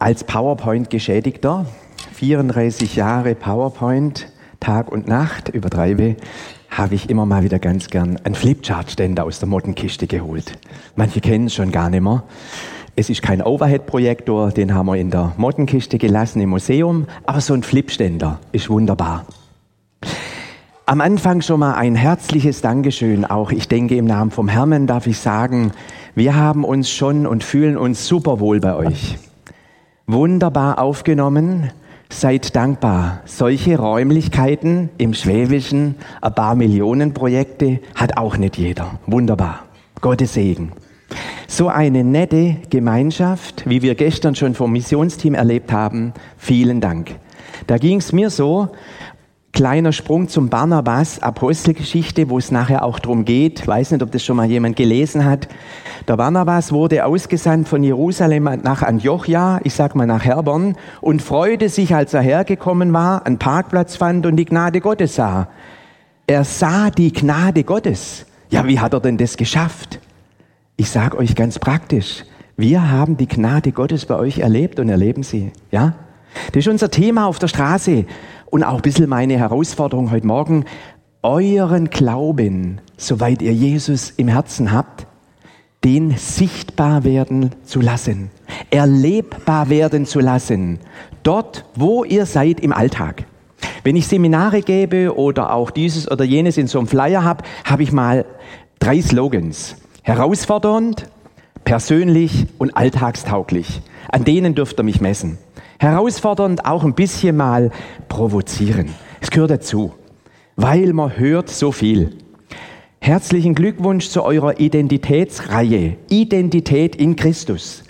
als PowerPoint-Geschädigter, 34 Jahre PowerPoint, Tag und Nacht, übertreibe, habe ich immer mal wieder ganz gern einen Flipchart-Ständer aus der Mottenkiste geholt. Manche kennen es schon gar nicht mehr. Es ist kein Overhead-Projektor, den haben wir in der Mottenkiste gelassen im Museum, aber so ein Flipständer ist wunderbar. Am Anfang schon mal ein herzliches Dankeschön. Auch ich denke, im Namen vom Herrn darf ich sagen, wir haben uns schon und fühlen uns super wohl bei euch. Wunderbar aufgenommen. Seid dankbar. Solche Räumlichkeiten im Schwäbischen, ein paar Millionen Projekte hat auch nicht jeder. Wunderbar. Gottes Segen. So eine nette Gemeinschaft, wie wir gestern schon vom Missionsteam erlebt haben. Vielen Dank. Da ging es mir so, Kleiner Sprung zum Barnabas, Apostelgeschichte, wo es nachher auch darum geht. Ich weiß nicht, ob das schon mal jemand gelesen hat. Der Barnabas wurde ausgesandt von Jerusalem nach Antiochia, ich sag mal nach Herborn, und freute sich, als er hergekommen war, einen Parkplatz fand und die Gnade Gottes sah. Er sah die Gnade Gottes. Ja, wie hat er denn das geschafft? Ich sag euch ganz praktisch. Wir haben die Gnade Gottes bei euch erlebt und erleben sie. Ja? Das ist unser Thema auf der Straße und auch ein bisschen meine Herausforderung heute Morgen, euren Glauben, soweit ihr Jesus im Herzen habt, den sichtbar werden zu lassen, erlebbar werden zu lassen, dort, wo ihr seid im Alltag. Wenn ich Seminare gebe oder auch dieses oder jenes in so einem Flyer habe, habe ich mal drei Slogans. Herausfordernd, persönlich und alltagstauglich. An denen dürft ihr mich messen herausfordernd, auch ein bisschen mal provozieren. Es gehört dazu, weil man hört so viel. Herzlichen Glückwunsch zu eurer Identitätsreihe. Identität in Christus.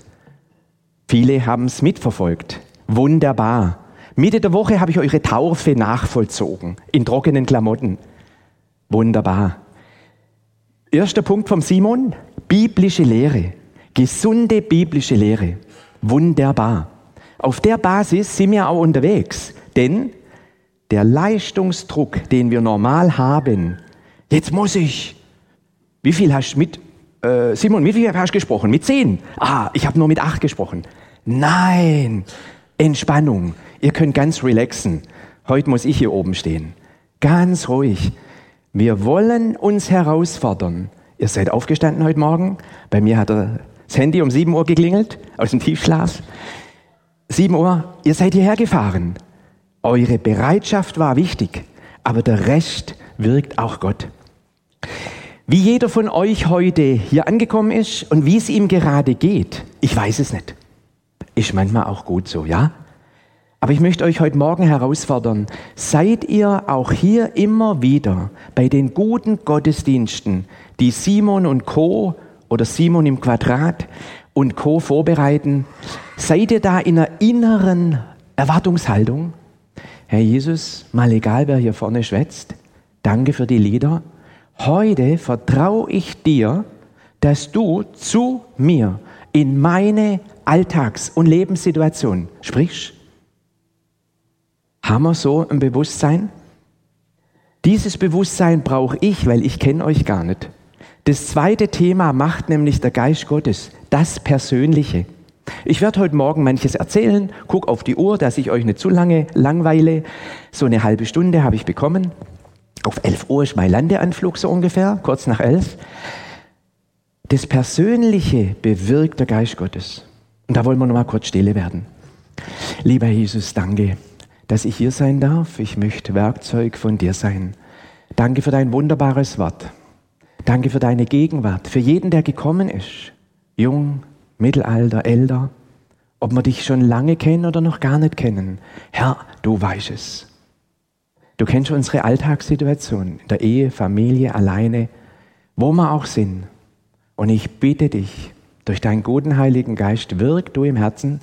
Viele haben es mitverfolgt. Wunderbar. Mitte der Woche habe ich eure Taufe nachvollzogen. In trockenen Klamotten. Wunderbar. Erster Punkt vom Simon. Biblische Lehre. Gesunde biblische Lehre. Wunderbar. Auf der Basis sind wir auch unterwegs, denn der Leistungsdruck, den wir normal haben, jetzt muss ich. Wie viel hast du mit, äh, Simon, wie viel hast du gesprochen? Mit zehn? Ah, ich habe nur mit acht gesprochen. Nein, Entspannung. Ihr könnt ganz relaxen. Heute muss ich hier oben stehen. Ganz ruhig. Wir wollen uns herausfordern. Ihr seid aufgestanden heute Morgen. Bei mir hat das Handy um sieben Uhr geklingelt, aus dem Tiefschlaf. 7 Uhr, ihr seid hierher gefahren. Eure Bereitschaft war wichtig, aber der Rest wirkt auch Gott. Wie jeder von euch heute hier angekommen ist und wie es ihm gerade geht, ich weiß es nicht. Ist manchmal auch gut so, ja? Aber ich möchte euch heute Morgen herausfordern, seid ihr auch hier immer wieder bei den guten Gottesdiensten, die Simon und Co. oder Simon im Quadrat und Co. vorbereiten, seid ihr da in einer inneren Erwartungshaltung? Herr Jesus, mal egal, wer hier vorne schwätzt, danke für die Lieder. Heute vertraue ich dir, dass du zu mir in meine Alltags- und Lebenssituation sprichst. Haben wir so ein Bewusstsein? Dieses Bewusstsein brauche ich, weil ich kenne euch gar nicht. Das zweite Thema macht nämlich der Geist Gottes, das Persönliche. Ich werde heute Morgen manches erzählen, guck auf die Uhr, dass ich euch nicht zu lange langweile. So eine halbe Stunde habe ich bekommen. Auf 11 Uhr ist mein Landeanflug so ungefähr, kurz nach 11. Das Persönliche bewirkt der Geist Gottes. Und da wollen wir nochmal kurz stille werden. Lieber Jesus, danke, dass ich hier sein darf. Ich möchte Werkzeug von dir sein. Danke für dein wunderbares Wort. Danke für deine Gegenwart, für jeden, der gekommen ist. Jung, Mittelalter, älter. Ob wir dich schon lange kennen oder noch gar nicht kennen. Herr, du weißt es. Du kennst unsere Alltagssituation in der Ehe, Familie, alleine, wo wir auch sind. Und ich bitte dich, durch deinen guten Heiligen Geist wirk du im Herzen,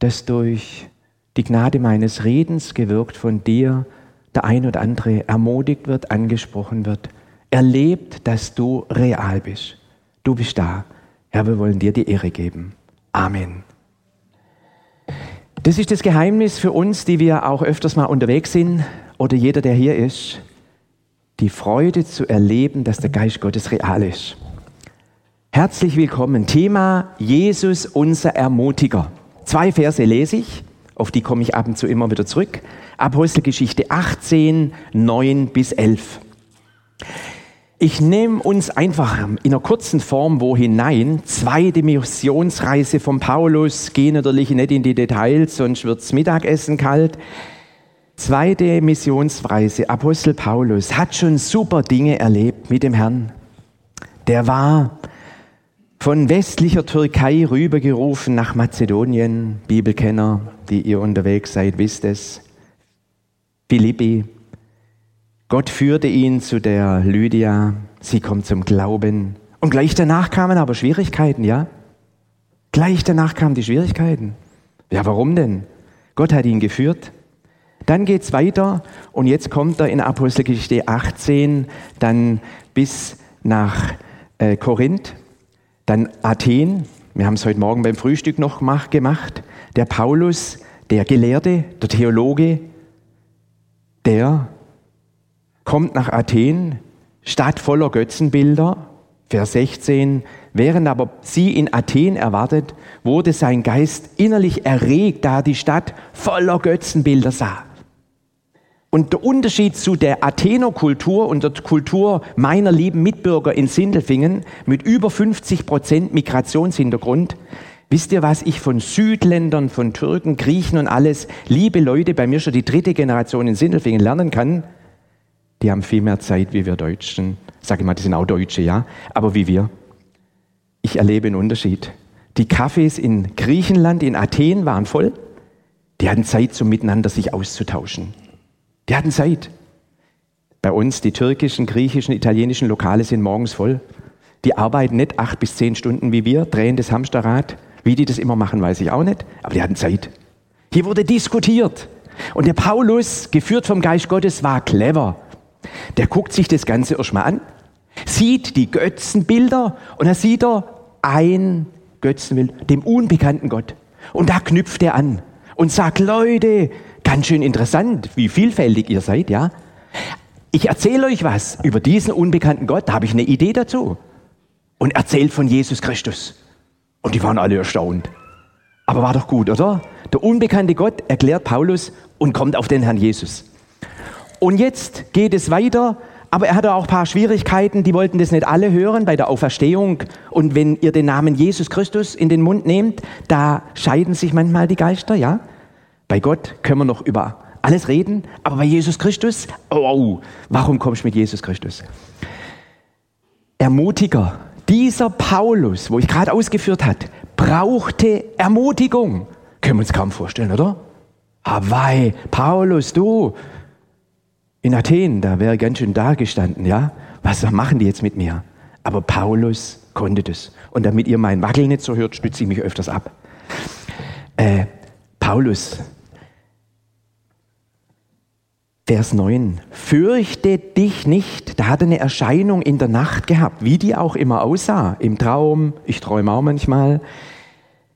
dass durch die Gnade meines Redens gewirkt von dir der ein oder andere ermutigt wird, angesprochen wird erlebt, dass du real bist. Du bist da. Herr, wir wollen dir die Ehre geben. Amen. Das ist das Geheimnis für uns, die wir auch öfters mal unterwegs sind oder jeder, der hier ist, die Freude zu erleben, dass der Geist Gottes real ist. Herzlich willkommen. Thema Jesus, unser Ermutiger. zwei Verse lese ich, auf die komme ich ab und zu immer wieder zurück. Apostelgeschichte 18, 9 bis 11. Ich nehme uns einfach in einer kurzen Form wo hinein. Zweite Missionsreise von Paulus. Gehe natürlich nicht in die Details, sonst wird's Mittagessen kalt. Zweite Missionsreise. Apostel Paulus hat schon super Dinge erlebt mit dem Herrn. Der war von westlicher Türkei rübergerufen nach Mazedonien. Bibelkenner, die ihr unterwegs seid, wisst es. Philippi, Gott führte ihn zu der Lydia, sie kommt zum Glauben. Und gleich danach kamen aber Schwierigkeiten, ja? Gleich danach kamen die Schwierigkeiten. Ja, warum denn? Gott hat ihn geführt. Dann geht's weiter und jetzt kommt er in Apostelgeschichte 18 dann bis nach äh, Korinth, dann Athen. Wir haben es heute Morgen beim Frühstück noch gemacht. Der Paulus, der Gelehrte, der Theologe, der kommt nach Athen, Stadt voller Götzenbilder, Vers 16, während aber sie in Athen erwartet, wurde sein Geist innerlich erregt, da die Stadt voller Götzenbilder sah. Und der Unterschied zu der Athener Kultur und der Kultur meiner lieben Mitbürger in Sindelfingen mit über 50 Prozent Migrationshintergrund, wisst ihr, was ich von Südländern, von Türken, Griechen und alles, liebe Leute, bei mir schon die dritte Generation in Sindelfingen lernen kann? Die haben viel mehr Zeit wie wir Deutschen. Sag ich mal, die sind auch Deutsche, ja, aber wie wir. Ich erlebe einen Unterschied. Die Cafés in Griechenland, in Athen waren voll. Die hatten Zeit, zum Miteinander sich auszutauschen. Die hatten Zeit. Bei uns, die türkischen, griechischen, italienischen Lokale sind morgens voll. Die arbeiten nicht acht bis zehn Stunden wie wir, drehen das Hamsterrad. Wie die das immer machen, weiß ich auch nicht, aber die hatten Zeit. Hier wurde diskutiert. Und der Paulus, geführt vom Geist Gottes, war clever. Der guckt sich das Ganze erstmal an, sieht die Götzenbilder und dann sieht er ein Götzenbild, dem unbekannten Gott. Und da knüpft er an und sagt, Leute, ganz schön interessant, wie vielfältig ihr seid, ja? Ich erzähle euch was über diesen unbekannten Gott, da habe ich eine Idee dazu. Und erzählt von Jesus Christus. Und die waren alle erstaunt. Aber war doch gut, oder? Der unbekannte Gott erklärt Paulus und kommt auf den Herrn Jesus. Und jetzt geht es weiter, aber er hatte auch ein paar Schwierigkeiten, die wollten das nicht alle hören bei der Auferstehung. Und wenn ihr den Namen Jesus Christus in den Mund nehmt, da scheiden sich manchmal die Geister, ja? Bei Gott können wir noch über alles reden, aber bei Jesus Christus, oh, warum kommst du mit Jesus Christus? Ermutiger, dieser Paulus, wo ich gerade ausgeführt hat, brauchte Ermutigung. Können wir uns kaum vorstellen, oder? Hawaii, Paulus, du, in Athen, da wäre ganz schön da gestanden, ja. Was machen die jetzt mit mir? Aber Paulus konnte das. Und damit ihr mein Wackel nicht so hört, stütze ich mich öfters ab. Äh, Paulus, Vers 9. Fürchte dich nicht. Da hat er eine Erscheinung in der Nacht gehabt, wie die auch immer aussah. Im Traum, ich träume auch manchmal.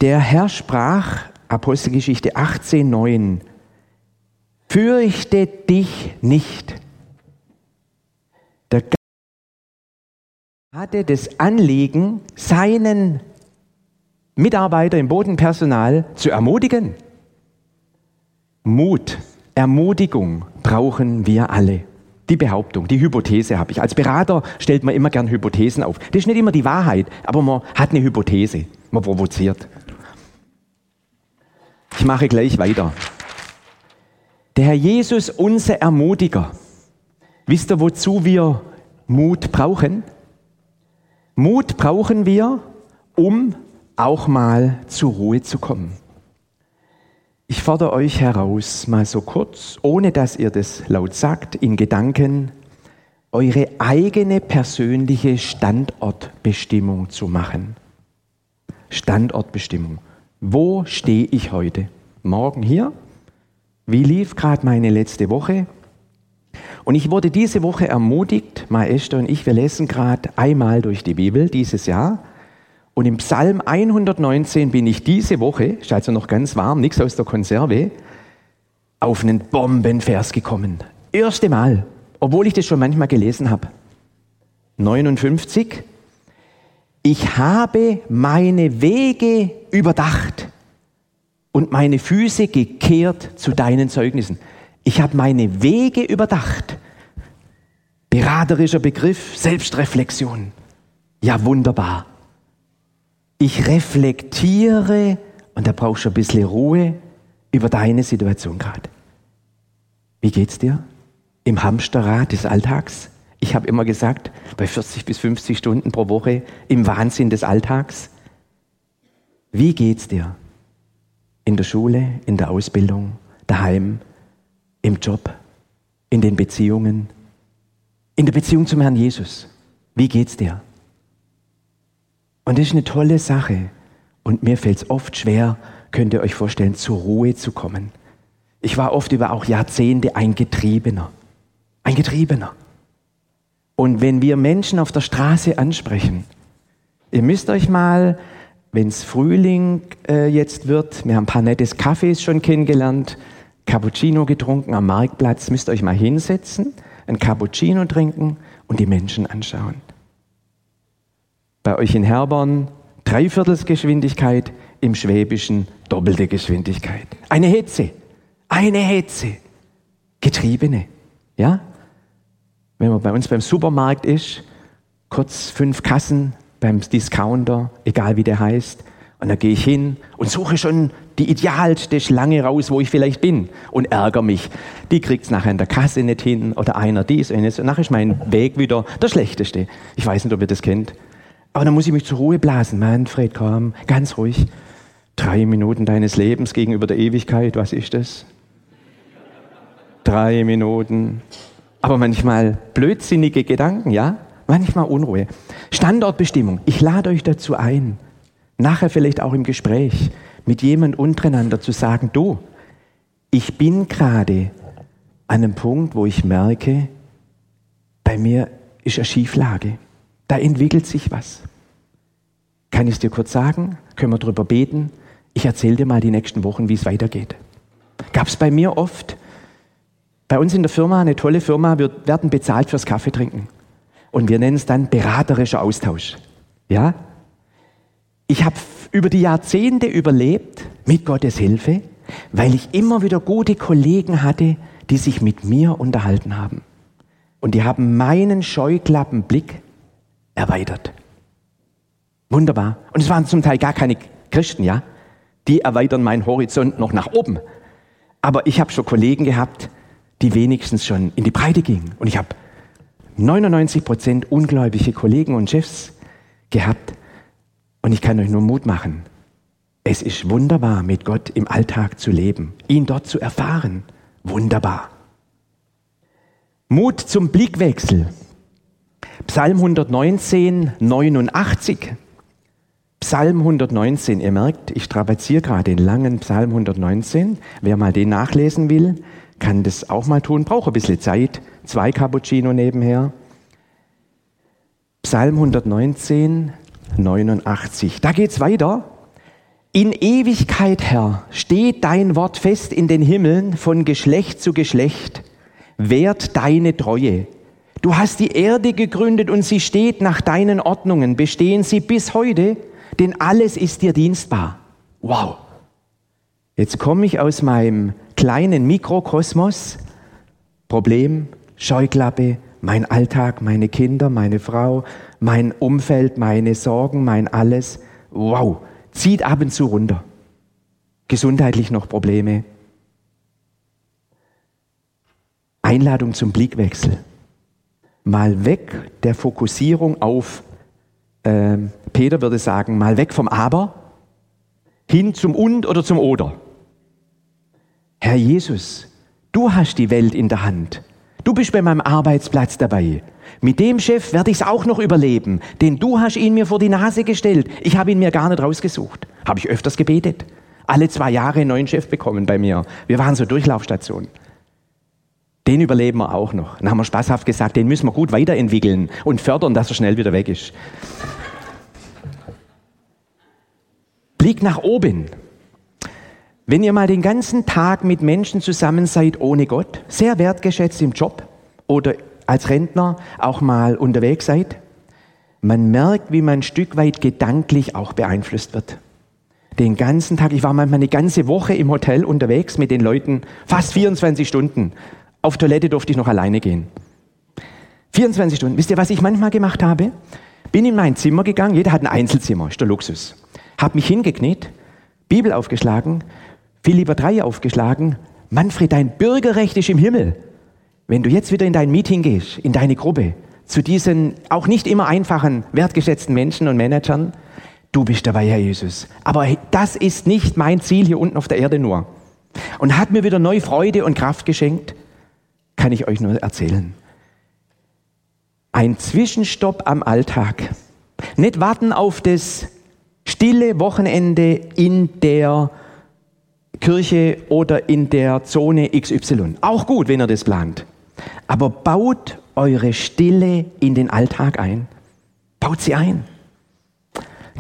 Der Herr sprach, Apostelgeschichte 18, 9, Fürchte dich nicht. Der Geist hatte das Anliegen, seinen Mitarbeiter im Bodenpersonal zu ermutigen. Mut, Ermutigung brauchen wir alle. Die Behauptung, die Hypothese habe ich. Als Berater stellt man immer gern Hypothesen auf. Das ist nicht immer die Wahrheit, aber man hat eine Hypothese. Man provoziert. Ich mache gleich weiter. Der Herr Jesus, unser Ermutiger. Wisst ihr, wozu wir Mut brauchen? Mut brauchen wir, um auch mal zur Ruhe zu kommen. Ich fordere euch heraus, mal so kurz, ohne dass ihr das laut sagt, in Gedanken, eure eigene persönliche Standortbestimmung zu machen. Standortbestimmung. Wo stehe ich heute? Morgen hier? Wie lief gerade meine letzte Woche? Und ich wurde diese Woche ermutigt, Maester und ich, wir lesen gerade einmal durch die Bibel dieses Jahr. Und im Psalm 119 bin ich diese Woche, ist also noch ganz warm, nichts aus der Konserve, auf einen Bombenvers gekommen. Erste Mal, obwohl ich das schon manchmal gelesen habe. 59. Ich habe meine Wege überdacht und meine Füße gekehrt zu deinen Zeugnissen. Ich habe meine Wege überdacht. Beraterischer Begriff, Selbstreflexion. Ja, wunderbar. Ich reflektiere, und da brauchst du ein bisschen Ruhe, über deine Situation gerade. Wie geht's dir? Im Hamsterrad des Alltags? Ich habe immer gesagt, bei 40 bis 50 Stunden pro Woche im Wahnsinn des Alltags. Wie geht's dir? In der Schule, in der Ausbildung, daheim, im Job, in den Beziehungen, in der Beziehung zum Herrn Jesus. Wie geht's dir? Und das ist eine tolle Sache. Und mir fällt es oft schwer, könnt ihr euch vorstellen, zur Ruhe zu kommen. Ich war oft über auch Jahrzehnte ein Getriebener. Ein Getriebener. Und wenn wir Menschen auf der Straße ansprechen, ihr müsst euch mal, wenn es Frühling äh, jetzt wird, wir haben ein paar nettes Kaffees schon kennengelernt, Cappuccino getrunken am Marktplatz, müsst ihr euch mal hinsetzen, ein Cappuccino trinken und die Menschen anschauen. Bei euch in Herborn Dreiviertelsgeschwindigkeit, im Schwäbischen doppelte Geschwindigkeit. Eine Hetze, eine Hetze, Getriebene, ja? Wenn man bei uns beim Supermarkt ist, kurz fünf Kassen beim Discounter, egal wie der heißt, und da gehe ich hin und suche schon die idealste Schlange raus, wo ich vielleicht bin und ärgere mich. Die kriegt es nachher in der Kasse nicht hin oder einer dies jenes. Und nachher ist mein Weg wieder der schlechteste. Ich weiß nicht, ob ihr das kennt. Aber dann muss ich mich zur Ruhe blasen. Manfred, komm, ganz ruhig. Drei Minuten deines Lebens gegenüber der Ewigkeit, was ist das? Drei Minuten aber manchmal blödsinnige Gedanken, ja? Manchmal Unruhe. Standortbestimmung. Ich lade euch dazu ein, nachher vielleicht auch im Gespräch mit jemand untereinander zu sagen, du, ich bin gerade an einem Punkt, wo ich merke, bei mir ist eine Schieflage. Da entwickelt sich was. Kann ich es dir kurz sagen? Können wir darüber beten? Ich erzähle dir mal die nächsten Wochen, wie es weitergeht. Gab es bei mir oft, bei uns in der Firma, eine tolle Firma, wir werden bezahlt fürs Kaffee trinken. Und wir nennen es dann beraterischer Austausch. Ja? Ich habe über die Jahrzehnte überlebt, mit Gottes Hilfe, weil ich immer wieder gute Kollegen hatte, die sich mit mir unterhalten haben. Und die haben meinen Scheuklappenblick erweitert. Wunderbar. Und es waren zum Teil gar keine Christen, ja? Die erweitern meinen Horizont noch nach oben. Aber ich habe schon Kollegen gehabt, die wenigstens schon in die Breite gingen. Und ich habe 99 Prozent ungläubige Kollegen und Chefs gehabt. Und ich kann euch nur Mut machen. Es ist wunderbar, mit Gott im Alltag zu leben, ihn dort zu erfahren. Wunderbar. Mut zum Blickwechsel. Psalm 119, 89. Psalm 119, ihr merkt, ich strapaziere gerade den langen Psalm 119. Wer mal den nachlesen will, kann das auch mal tun, braucht ein bisschen Zeit. Zwei Cappuccino nebenher. Psalm 119, 89. Da geht's weiter. In Ewigkeit, Herr, steht dein Wort fest in den Himmeln von Geschlecht zu Geschlecht. Wert deine Treue. Du hast die Erde gegründet und sie steht nach deinen Ordnungen. Bestehen sie bis heute, denn alles ist dir dienstbar. Wow. Jetzt komme ich aus meinem kleinen Mikrokosmos, Problem, Scheuklappe, mein Alltag, meine Kinder, meine Frau, mein Umfeld, meine Sorgen, mein alles. Wow, zieht ab und zu runter. Gesundheitlich noch Probleme. Einladung zum Blickwechsel. Mal weg der Fokussierung auf, äh, Peter würde sagen, mal weg vom Aber, hin zum Und oder zum Oder. Herr Jesus, du hast die Welt in der Hand. Du bist bei meinem Arbeitsplatz dabei. Mit dem Chef werde ich es auch noch überleben, denn du hast ihn mir vor die Nase gestellt. Ich habe ihn mir gar nicht rausgesucht. Habe ich öfters gebetet. Alle zwei Jahre einen neuen Chef bekommen bei mir. Wir waren so Durchlaufstation. Den überleben wir auch noch. Dann haben wir spaßhaft gesagt, den müssen wir gut weiterentwickeln und fördern, dass er schnell wieder weg ist. Blick nach oben. Wenn ihr mal den ganzen Tag mit Menschen zusammen seid ohne Gott, sehr wertgeschätzt im Job oder als Rentner auch mal unterwegs seid, man merkt, wie man ein Stück weit gedanklich auch beeinflusst wird. Den ganzen Tag. Ich war manchmal eine ganze Woche im Hotel unterwegs mit den Leuten, fast 24 Stunden. Auf Toilette durfte ich noch alleine gehen. 24 Stunden. Wisst ihr, was ich manchmal gemacht habe? Bin in mein Zimmer gegangen, jeder hat ein Einzelzimmer, ist der Luxus. Hab mich hingekniet, Bibel aufgeschlagen, Philipper 3 aufgeschlagen. Manfred, dein Bürgerrecht ist im Himmel. Wenn du jetzt wieder in dein Meeting gehst, in deine Gruppe, zu diesen auch nicht immer einfachen, wertgeschätzten Menschen und Managern, du bist dabei, Herr Jesus. Aber das ist nicht mein Ziel hier unten auf der Erde nur. Und hat mir wieder neue Freude und Kraft geschenkt, kann ich euch nur erzählen. Ein Zwischenstopp am Alltag. Nicht warten auf das stille Wochenende in der Kirche oder in der Zone XY. Auch gut, wenn ihr das plant. Aber baut eure Stille in den Alltag ein. Baut sie ein.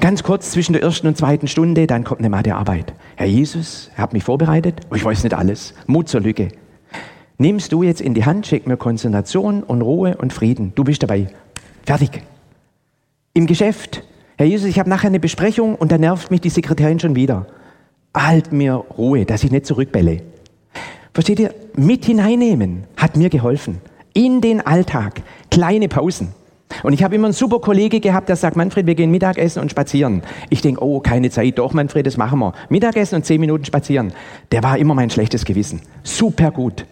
Ganz kurz zwischen der ersten und zweiten Stunde, dann kommt eine Mathearbeit. Herr Jesus, er hat mich vorbereitet, aber ich weiß nicht alles. Mut zur Lücke. Nimmst du jetzt in die Hand, schick mir Konzentration und Ruhe und Frieden. Du bist dabei. Fertig. Im Geschäft. Herr Jesus, ich habe nachher eine Besprechung und da nervt mich die Sekretärin schon wieder. Halt mir Ruhe, dass ich nicht zurückbelle. Versteht ihr? Mit hineinnehmen hat mir geholfen. In den Alltag. Kleine Pausen. Und ich habe immer einen super Kollege gehabt, der sagt, Manfred, wir gehen Mittagessen und spazieren. Ich denke, oh, keine Zeit. Doch, Manfred, das machen wir. Mittagessen und zehn Minuten spazieren. Der war immer mein schlechtes Gewissen. Super gut.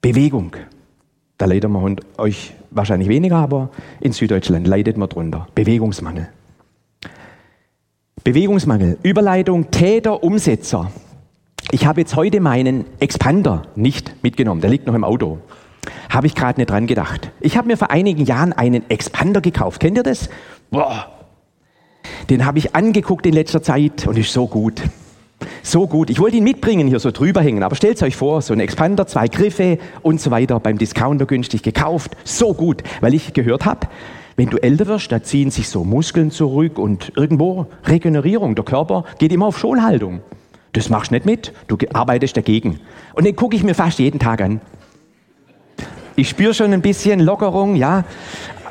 Bewegung. Da leidet man euch wahrscheinlich weniger, aber in Süddeutschland leidet man drunter. Bewegungsmangel. Bewegungsmangel. Überleitung Täter, Umsetzer. Ich habe jetzt heute meinen Expander nicht mitgenommen. Der liegt noch im Auto. Habe ich gerade nicht dran gedacht. Ich habe mir vor einigen Jahren einen Expander gekauft. Kennt ihr das? Boah. Den habe ich angeguckt in letzter Zeit und ist so gut. So gut. Ich wollte ihn mitbringen, hier so drüber hängen. Aber stellt euch vor, so ein Expander, zwei Griffe und so weiter, beim Discounter günstig gekauft. So gut, weil ich gehört habe, wenn du älter wirst, da ziehen sich so Muskeln zurück und irgendwo Regenerierung. Der Körper geht immer auf Schonhaltung. Das machst du nicht mit, du arbeitest dagegen. Und den gucke ich mir fast jeden Tag an. Ich spüre schon ein bisschen Lockerung, ja,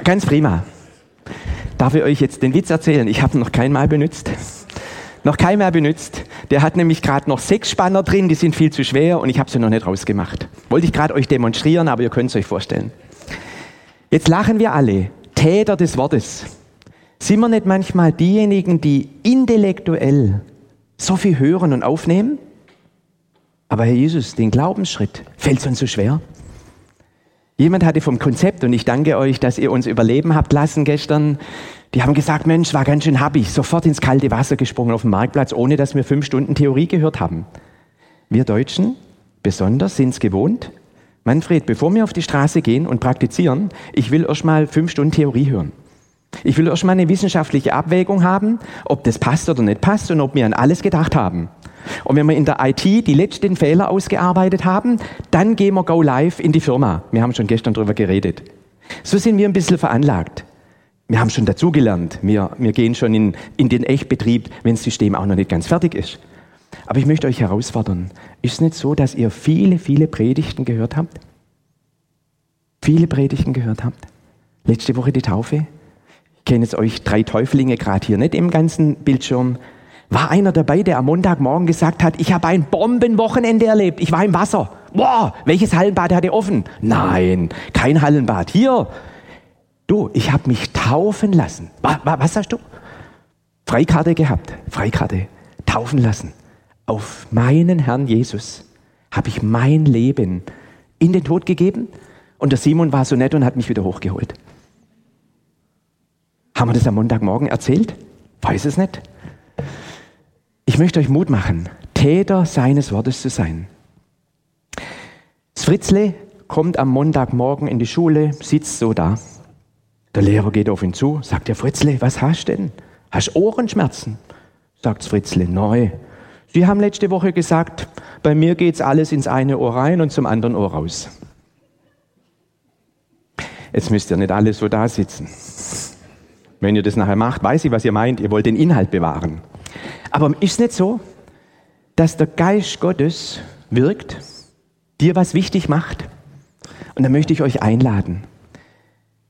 ganz prima. Darf ich euch jetzt den Witz erzählen? Ich habe ihn noch kein Mal benutzt. Noch kein Mal benutzt. Der hat nämlich gerade noch sechs Spanner drin, die sind viel zu schwer und ich habe sie noch nicht rausgemacht. Wollte ich gerade euch demonstrieren, aber ihr könnt es euch vorstellen. Jetzt lachen wir alle. Täter des Wortes. Sind wir nicht manchmal diejenigen, die intellektuell so viel hören und aufnehmen. Aber Herr Jesus, den Glaubensschritt fällt uns so schwer. Jemand hatte vom Konzept, und ich danke euch, dass ihr uns überleben habt lassen gestern, die haben gesagt, Mensch, war ganz schön happig, sofort ins kalte Wasser gesprungen auf dem Marktplatz, ohne dass wir fünf Stunden Theorie gehört haben. Wir Deutschen besonders sind es gewohnt, Manfred, bevor wir auf die Straße gehen und praktizieren, ich will erst mal fünf Stunden Theorie hören. Ich will erstmal eine wissenschaftliche Abwägung haben, ob das passt oder nicht passt und ob wir an alles gedacht haben. Und wenn wir in der IT die letzten Fehler ausgearbeitet haben, dann gehen wir go live in die Firma. Wir haben schon gestern darüber geredet. So sind wir ein bisschen veranlagt. Wir haben schon dazugelernt. Wir, wir gehen schon in, in den Echtbetrieb, wenn das System auch noch nicht ganz fertig ist. Aber ich möchte euch herausfordern. Ist es nicht so, dass ihr viele, viele Predigten gehört habt? Viele Predigten gehört habt? Letzte Woche die Taufe? kenne jetzt euch drei Täuflinge gerade hier nicht im ganzen Bildschirm. War einer dabei, der am Montagmorgen gesagt hat, ich habe ein Bombenwochenende erlebt, ich war im Wasser. Boah, welches Hallenbad hatte offen? Nein, kein Hallenbad. Hier, du, ich habe mich taufen lassen. Was, was hast du? Freikarte gehabt, Freikarte, taufen lassen. Auf meinen Herrn Jesus habe ich mein Leben in den Tod gegeben und der Simon war so nett und hat mich wieder hochgeholt. Haben wir das am Montagmorgen erzählt? Weiß es nicht. Ich möchte euch Mut machen, Täter seines Wortes zu sein. Das Fritzle kommt am Montagmorgen in die Schule, sitzt so da. Der Lehrer geht auf ihn zu, sagt der Fritzle, was hast du denn? Hast Ohrenschmerzen? Sagt Fritzle, neu. Sie haben letzte Woche gesagt, bei mir geht's alles ins eine Ohr rein und zum anderen Ohr raus. Jetzt müsst ihr nicht alle so da sitzen. Wenn ihr das nachher macht, weiß ich, was ihr meint. Ihr wollt den Inhalt bewahren. Aber ist es nicht so, dass der Geist Gottes wirkt, dir was wichtig macht? Und da möchte ich euch einladen.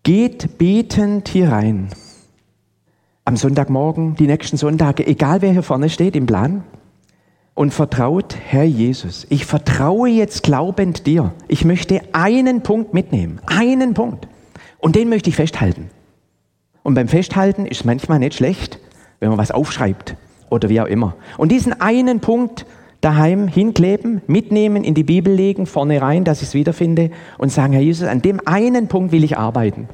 Geht betend hier rein. am Sonntagmorgen, die nächsten Sonntage, egal wer hier vorne steht im Plan, und vertraut, Herr Jesus, ich vertraue jetzt glaubend dir. Ich möchte einen Punkt mitnehmen, einen Punkt. Und den möchte ich festhalten. Und beim Festhalten ist es manchmal nicht schlecht, wenn man was aufschreibt oder wie auch immer. Und diesen einen Punkt daheim hinkleben, mitnehmen, in die Bibel legen, vorne rein, dass ich es wiederfinde und sagen, Herr Jesus, an dem einen Punkt will ich arbeiten.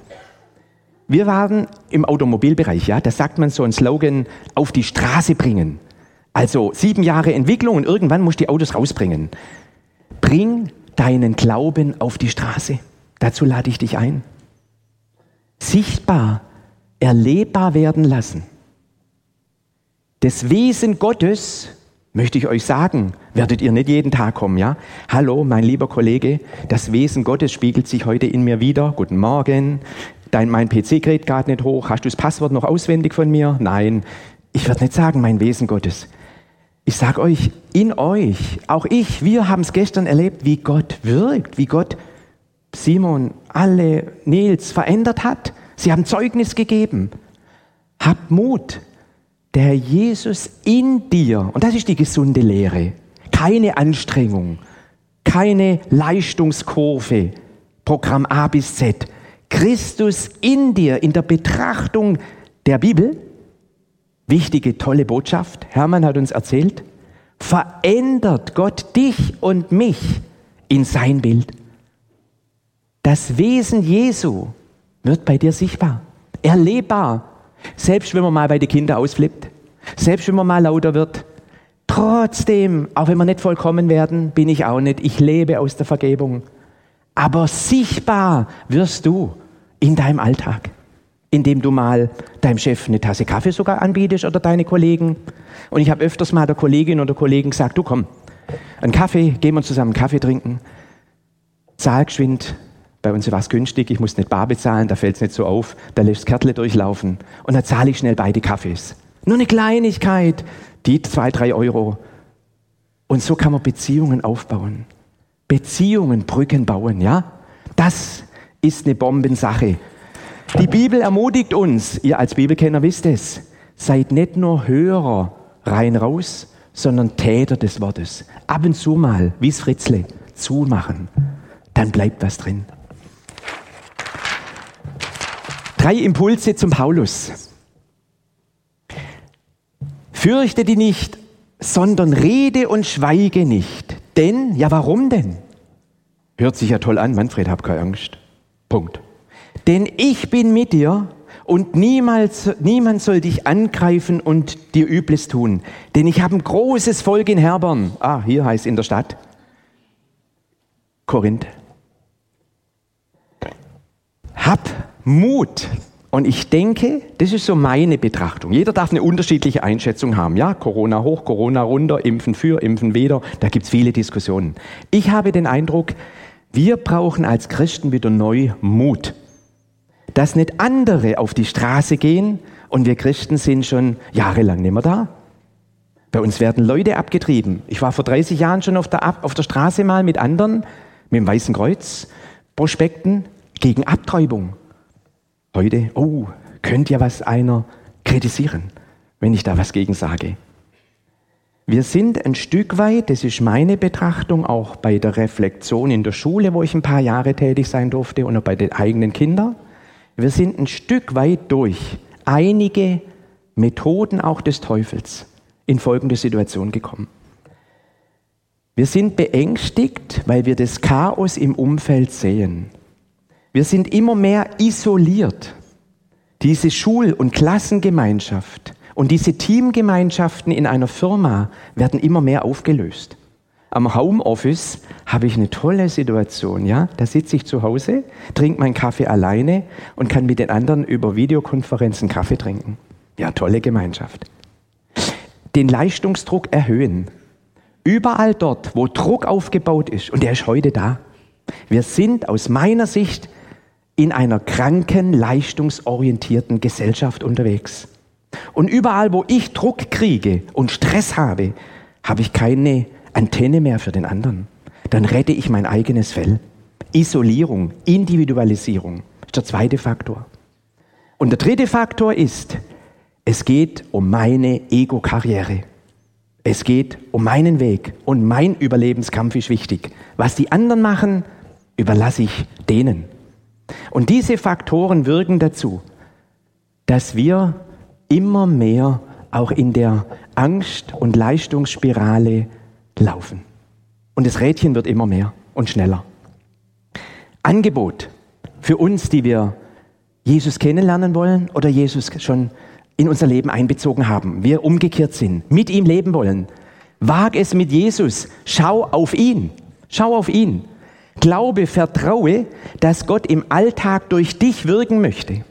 Wir waren im Automobilbereich, ja, da sagt man so ein Slogan, auf die Straße bringen. Also sieben Jahre Entwicklung und irgendwann musst du die Autos rausbringen. Bring deinen Glauben auf die Straße. Dazu lade ich dich ein. Sichtbar, erlebbar werden lassen. Das Wesen Gottes, möchte ich euch sagen, werdet ihr nicht jeden Tag kommen, ja? Hallo, mein lieber Kollege, das Wesen Gottes spiegelt sich heute in mir wieder. Guten Morgen. Dein, mein PC geht gerade nicht hoch. Hast du das Passwort noch auswendig von mir? Nein. Ich werde nicht sagen, mein Wesen Gottes. Ich sage euch, in euch, auch ich, wir haben es gestern erlebt, wie Gott wirkt, wie Gott Simon, alle, Nils verändert hat. Sie haben Zeugnis gegeben. Habt Mut. Der Jesus in dir, und das ist die gesunde Lehre, keine Anstrengung, keine Leistungskurve, Programm A bis Z. Christus in dir, in der Betrachtung der Bibel, wichtige, tolle Botschaft. Hermann hat uns erzählt, verändert Gott dich und mich in sein Bild. Das Wesen Jesu wird bei dir sichtbar, erlebbar. Selbst wenn man mal bei den Kindern ausflippt, selbst wenn man mal lauter wird. Trotzdem, auch wenn wir nicht vollkommen werden, bin ich auch nicht. Ich lebe aus der Vergebung. Aber sichtbar wirst du in deinem Alltag indem du mal deinem Chef eine Tasse Kaffee sogar anbietest oder deine Kollegen. Und ich habe öfters mal der Kollegin oder Kollegen gesagt, du komm, einen Kaffee, gehen wir zusammen einen Kaffee trinken. Zahl geschwind, bei uns war es günstig, ich muss nicht bar bezahlen, da fällt es nicht so auf, da lässt das Kärtle durchlaufen und dann zahle ich schnell beide Kaffees. Nur eine Kleinigkeit, die zwei, drei Euro. Und so kann man Beziehungen aufbauen. Beziehungen, Brücken bauen, ja? Das ist eine Bombensache. Die Bibel ermutigt uns, ihr als Bibelkenner wisst es, seid nicht nur Hörer rein raus, sondern Täter des Wortes. Ab und zu mal, wie es Fritzle, zumachen, dann bleibt was drin. Drei Impulse zum Paulus. Fürchte die nicht, sondern rede und schweige nicht. Denn, ja warum denn? Hört sich ja toll an, Manfred, hab keine Angst. Punkt. Denn ich bin mit dir und niemals, niemand soll dich angreifen und dir Übles tun. Denn ich habe ein großes Volk in Herbern. Ah, hier heißt in der Stadt. Korinth. Hab Mut. Und ich denke, das ist so meine Betrachtung. Jeder darf eine unterschiedliche Einschätzung haben. Ja, Corona hoch, Corona runter, Impfen für, Impfen weder. Da gibt es viele Diskussionen. Ich habe den Eindruck, wir brauchen als Christen wieder neu Mut dass nicht andere auf die Straße gehen und wir Christen sind schon jahrelang nicht mehr da. Bei uns werden Leute abgetrieben. Ich war vor 30 Jahren schon auf der, auf der Straße mal mit anderen, mit dem Weißen Kreuz, Prospekten gegen Abtreibung. Heute, oh, könnte ja was einer kritisieren, wenn ich da was gegen sage. Wir sind ein Stück weit, das ist meine Betrachtung, auch bei der Reflexion in der Schule, wo ich ein paar Jahre tätig sein durfte und auch bei den eigenen Kindern. Wir sind ein Stück weit durch einige Methoden auch des Teufels in folgende Situation gekommen. Wir sind beängstigt, weil wir das Chaos im Umfeld sehen. Wir sind immer mehr isoliert. Diese Schul- und Klassengemeinschaft und diese Teamgemeinschaften in einer Firma werden immer mehr aufgelöst am Homeoffice habe ich eine tolle Situation. Ja? Da sitze ich zu Hause, trinke meinen Kaffee alleine und kann mit den anderen über Videokonferenzen Kaffee trinken. Ja, tolle Gemeinschaft. Den Leistungsdruck erhöhen. Überall dort, wo Druck aufgebaut ist, und der ist heute da. Wir sind aus meiner Sicht in einer kranken, leistungsorientierten Gesellschaft unterwegs. Und überall, wo ich Druck kriege und Stress habe, habe ich keine Antenne mehr für den anderen. Dann rette ich mein eigenes Fell. Isolierung, Individualisierung ist der zweite Faktor. Und der dritte Faktor ist, Es geht um meine Ego-Karriere. Es geht um meinen Weg und mein Überlebenskampf ist wichtig. Was die anderen machen, überlasse ich denen. Und diese Faktoren wirken dazu, dass wir immer mehr auch in der Angst- und Leistungsspirale laufen. Und das Rädchen wird immer mehr und schneller. Angebot für uns, die wir Jesus kennenlernen wollen oder Jesus schon in unser Leben einbezogen haben, wir umgekehrt sind, mit ihm leben wollen. Wag es mit Jesus, schau auf ihn, schau auf ihn. Glaube, vertraue, dass Gott im Alltag durch dich wirken möchte.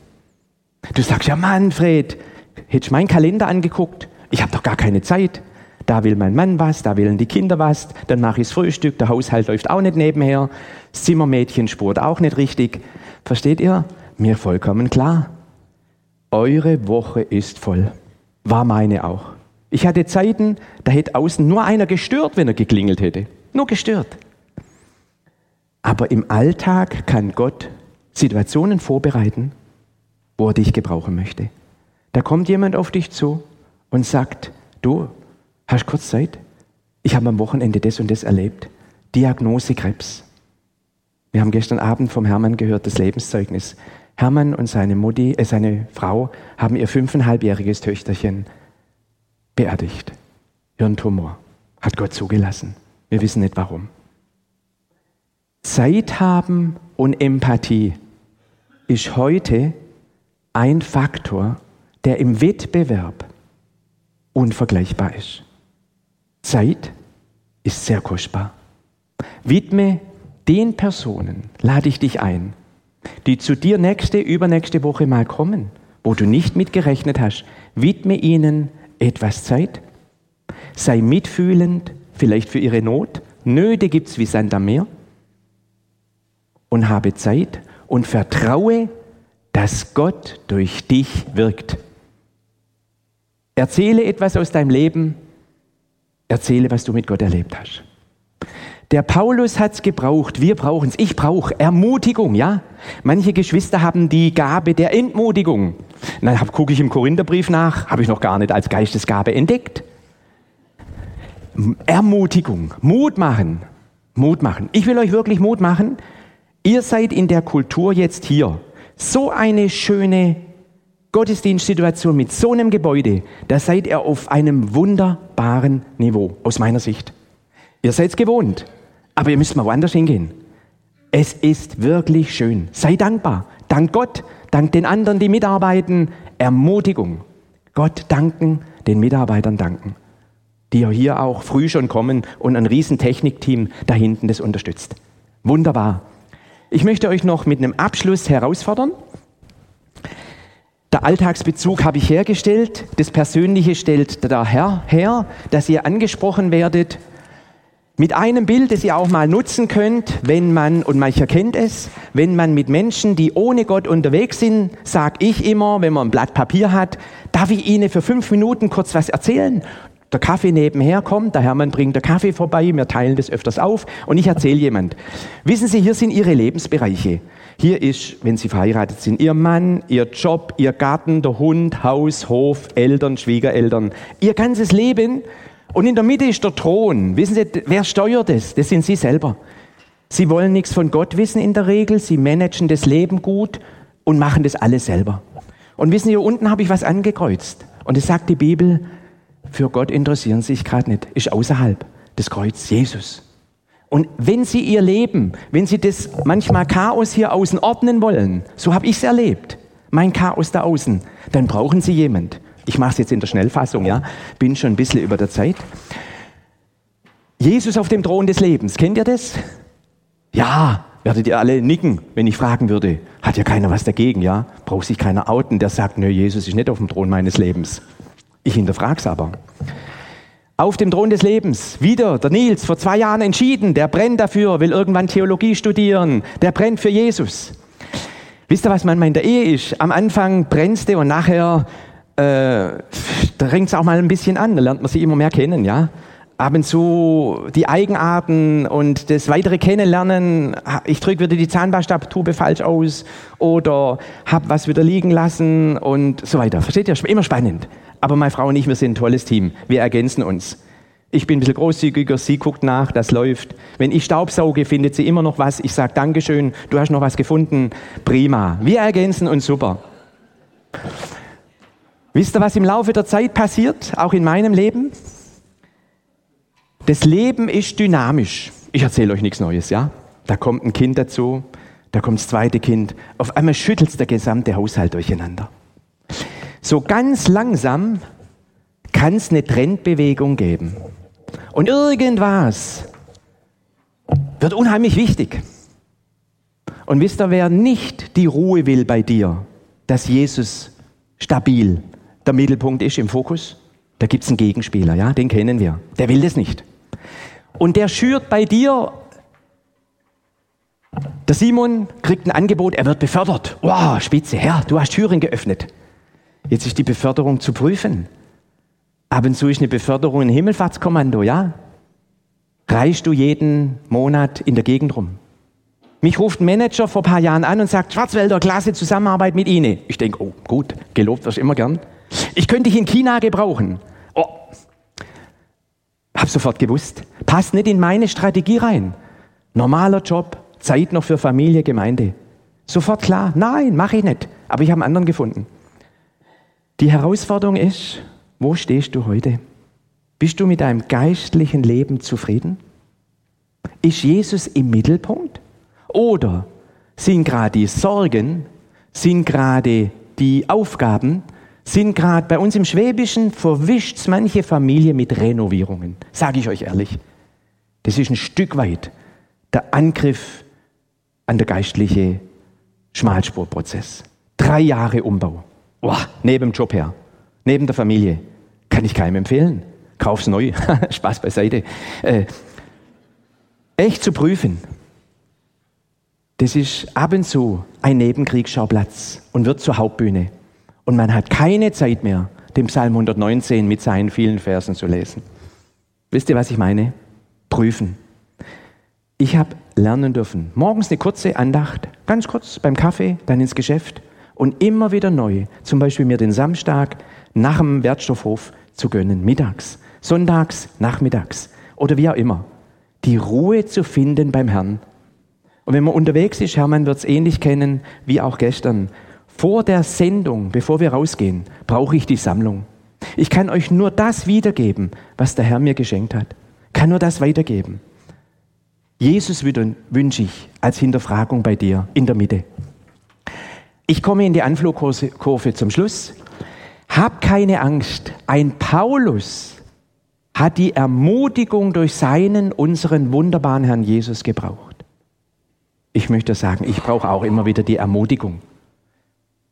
Du sagst ja, Manfred, hättest du meinen Kalender angeguckt? Ich habe doch gar keine Zeit. Da will mein Mann was, da willen die Kinder was, ich das Frühstück, der Haushalt läuft auch nicht nebenher, das Zimmermädchen spurt auch nicht richtig. Versteht ihr? Mir vollkommen klar. Eure Woche ist voll. War meine auch. Ich hatte Zeiten, da hätte außen nur einer gestört, wenn er geklingelt hätte. Nur gestört. Aber im Alltag kann Gott Situationen vorbereiten, wo er dich gebrauchen möchte. Da kommt jemand auf dich zu und sagt, du, hast du kurz Zeit? Ich habe am Wochenende das und das erlebt. Diagnose Krebs. Wir haben gestern Abend vom Hermann gehört, das Lebenszeugnis. Hermann und seine Mutti, äh, seine Frau haben ihr fünfeinhalbjähriges Töchterchen beerdigt. Hirntumor. Hat Gott zugelassen. Wir wissen nicht warum. Zeit haben und Empathie ist heute ein Faktor, der im Wettbewerb unvergleichbar ist. Zeit ist sehr kostbar. Widme den Personen, lade ich dich ein, die zu dir nächste, übernächste Woche mal kommen, wo du nicht mitgerechnet hast, widme ihnen etwas Zeit. Sei mitfühlend, vielleicht für ihre Not. Nöte gibt es wie Sand am Meer. Und habe Zeit und vertraue, dass Gott durch dich wirkt. Erzähle etwas aus deinem Leben. Erzähle, was du mit Gott erlebt hast. Der Paulus hat es gebraucht, wir brauchen es. Ich brauche Ermutigung, ja? Manche Geschwister haben die Gabe der Entmutigung. Dann gucke ich im Korintherbrief nach, habe ich noch gar nicht als Geistesgabe entdeckt. Ermutigung, Mut machen, Mut machen. Ich will euch wirklich Mut machen. Ihr seid in der Kultur jetzt hier. So eine schöne Gottesdienstsituation mit so einem Gebäude, da seid ihr auf einem wunderbaren Niveau, aus meiner Sicht. Ihr seid es gewohnt, aber ihr müsst mal woanders hingehen. Es ist wirklich schön. Sei dankbar. Dank Gott, dank den anderen, die mitarbeiten. Ermutigung. Gott danken, den Mitarbeitern danken, die ja hier auch früh schon kommen und ein riesen Technikteam da hinten das unterstützt. Wunderbar. Ich möchte euch noch mit einem Abschluss herausfordern. Der Alltagsbezug habe ich hergestellt, das Persönliche stellt der Herr her, dass ihr angesprochen werdet mit einem Bild, das ihr auch mal nutzen könnt, wenn man, und mancher kennt es, wenn man mit Menschen, die ohne Gott unterwegs sind, sag ich immer, wenn man ein Blatt Papier hat, darf ich Ihnen für fünf Minuten kurz was erzählen? Der Kaffee nebenher kommt, der Hermann bringt der Kaffee vorbei, wir teilen das öfters auf und ich erzähle jemand. Wissen Sie, hier sind Ihre Lebensbereiche. Hier ist, wenn Sie verheiratet sind, Ihr Mann, Ihr Job, Ihr Garten, der Hund, Haus, Hof, Eltern, Schwiegereltern, Ihr ganzes Leben und in der Mitte ist der Thron. Wissen Sie, wer steuert das? Das sind Sie selber. Sie wollen nichts von Gott wissen in der Regel. Sie managen das Leben gut und machen das alles selber. Und wissen Sie, hier unten habe ich was angekreuzt. Und es sagt die Bibel, für Gott interessieren Sie sich gerade nicht. Ist außerhalb des Kreuz Jesus. Und wenn Sie Ihr Leben, wenn Sie das manchmal Chaos hier außen ordnen wollen, so habe ich es erlebt, mein Chaos da außen, dann brauchen Sie jemand, ich mache es jetzt in der Schnellfassung, ja, bin schon ein bisschen über der Zeit. Jesus auf dem Thron des Lebens, kennt ihr das? Ja, werdet ihr alle nicken, wenn ich fragen würde. Hat ja keiner was dagegen, ja? Braucht sich keiner outen, der sagt, nö, Jesus ist nicht auf dem Thron meines Lebens. Ich hinterfrage es aber. Auf dem Thron des Lebens, wieder der Nils, vor zwei Jahren entschieden, der brennt dafür, will irgendwann Theologie studieren, der brennt für Jesus. Wisst ihr, was manchmal in der Ehe ist? Am Anfang brennst du und nachher äh, ringt es auch mal ein bisschen an, da lernt man sich immer mehr kennen, ja. Ab und zu die Eigenarten und das weitere Kennenlernen, ich drücke wieder die Zahnpasta-Tube falsch aus oder habe was wieder liegen lassen und so weiter. Versteht ihr? Immer spannend. Aber meine Frau und ich, wir sind ein tolles Team. Wir ergänzen uns. Ich bin ein bisschen großzügiger, sie guckt nach, das läuft. Wenn ich Staubsauge, findet sie immer noch was. Ich sage Dankeschön, du hast noch was gefunden. Prima. Wir ergänzen uns super. Wisst ihr, was im Laufe der Zeit passiert, auch in meinem Leben? Das Leben ist dynamisch. Ich erzähle euch nichts Neues, ja? Da kommt ein Kind dazu, da kommt das zweite Kind. Auf einmal schüttelt der gesamte Haushalt durcheinander. So ganz langsam kann es eine Trendbewegung geben. Und irgendwas wird unheimlich wichtig. Und wisst ihr, wer nicht die Ruhe will bei dir, dass Jesus stabil der Mittelpunkt ist im Fokus? Da gibt es einen Gegenspieler, ja, den kennen wir. Der will das nicht. Und der schürt bei dir, der Simon kriegt ein Angebot, er wird befördert. Wow, spitze, Herr, du hast Türen geöffnet. Jetzt ist die Beförderung zu prüfen. Ab und zu ist eine Beförderung ein Himmelfahrtskommando, ja? Reist du jeden Monat in der Gegend rum? Mich ruft ein Manager vor ein paar Jahren an und sagt, Schwarzwälder, klasse Zusammenarbeit mit Ihnen. Ich denke, oh gut, gelobt wirst du immer gern. Ich könnte dich in China gebrauchen. Oh, hab sofort gewusst, passt nicht in meine Strategie rein. Normaler Job, Zeit noch für Familie, Gemeinde. Sofort klar, nein, mache ich nicht. Aber ich habe einen anderen gefunden. Die Herausforderung ist, wo stehst du heute? Bist du mit deinem geistlichen Leben zufrieden? Ist Jesus im Mittelpunkt? Oder sind gerade die Sorgen, sind gerade die Aufgaben, sind gerade bei uns im Schwäbischen verwischt manche Familie mit Renovierungen. Sage ich euch ehrlich. Das ist ein Stück weit der Angriff an der geistliche Schmalspurprozess. Drei Jahre Umbau. Boah, neben dem Job her, neben der Familie. Kann ich keinem empfehlen. Kauf's neu. Spaß beiseite. Äh, echt zu prüfen. Das ist ab und zu ein Nebenkriegsschauplatz und wird zur Hauptbühne. Und man hat keine Zeit mehr, den Psalm 119 mit seinen vielen Versen zu lesen. Wisst ihr, was ich meine? Prüfen. Ich habe lernen dürfen. Morgens eine kurze Andacht, ganz kurz beim Kaffee, dann ins Geschäft und immer wieder neu. Zum Beispiel mir den Samstag nach dem Wertstoffhof zu gönnen, mittags, sonntags, nachmittags oder wie auch immer. Die Ruhe zu finden beim Herrn. Und wenn man unterwegs ist, Hermann wird es ähnlich kennen wie auch gestern. Vor der Sendung, bevor wir rausgehen, brauche ich die Sammlung. Ich kann euch nur das wiedergeben, was der Herr mir geschenkt hat. Kann nur das weitergeben. Jesus wünsche ich als Hinterfragung bei dir in der Mitte. Ich komme in die Anflugkurve zum Schluss. Hab keine Angst. Ein Paulus hat die Ermutigung durch seinen, unseren wunderbaren Herrn Jesus gebraucht. Ich möchte sagen, ich brauche auch immer wieder die Ermutigung.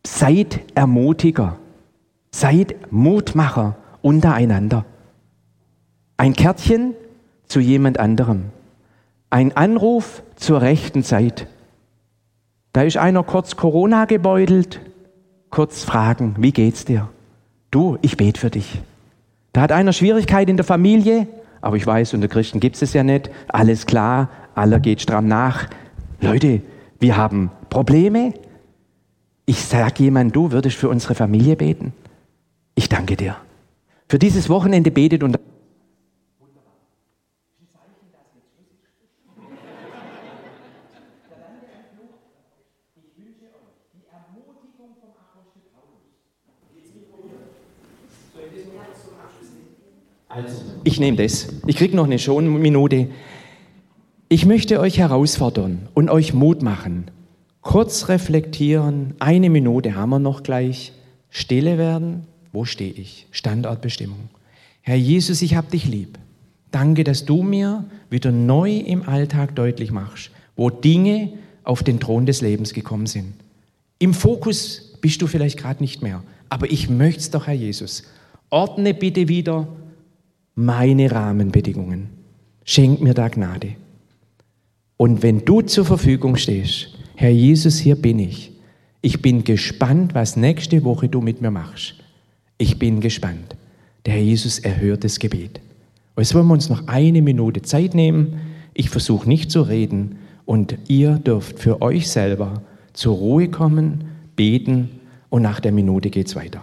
Seid Ermutiger, seid Mutmacher untereinander. Ein Kärtchen zu jemand anderem. Ein Anruf zur rechten Zeit. Da ist einer kurz Corona gebeutelt, kurz fragen, wie geht's dir? Du, ich bete für dich. Da hat einer Schwierigkeit in der Familie, aber ich weiß, unter Christen gibt es ja nicht. Alles klar, aller geht stramm nach. Leute, wir haben Probleme, ich sage jemand, du würdest für unsere Familie beten. Ich danke dir. Für dieses Wochenende betet und Also, ich nehme das. Ich kriege noch eine Schonminute. Ich möchte euch herausfordern und euch Mut machen kurz reflektieren, eine Minute haben wir noch gleich, stille werden, wo stehe ich? Standortbestimmung. Herr Jesus, ich habe dich lieb. Danke, dass du mir wieder neu im Alltag deutlich machst, wo Dinge auf den Thron des Lebens gekommen sind. Im Fokus bist du vielleicht gerade nicht mehr, aber ich möchte es doch, Herr Jesus. Ordne bitte wieder meine Rahmenbedingungen. Schenk mir da Gnade. Und wenn du zur Verfügung stehst, Herr Jesus, hier bin ich. Ich bin gespannt, was nächste Woche du mit mir machst. Ich bin gespannt. Der Herr Jesus erhört das Gebet. Jetzt wollen wir uns noch eine Minute Zeit nehmen. Ich versuche nicht zu reden und ihr dürft für euch selber zur Ruhe kommen, beten und nach der Minute geht's weiter.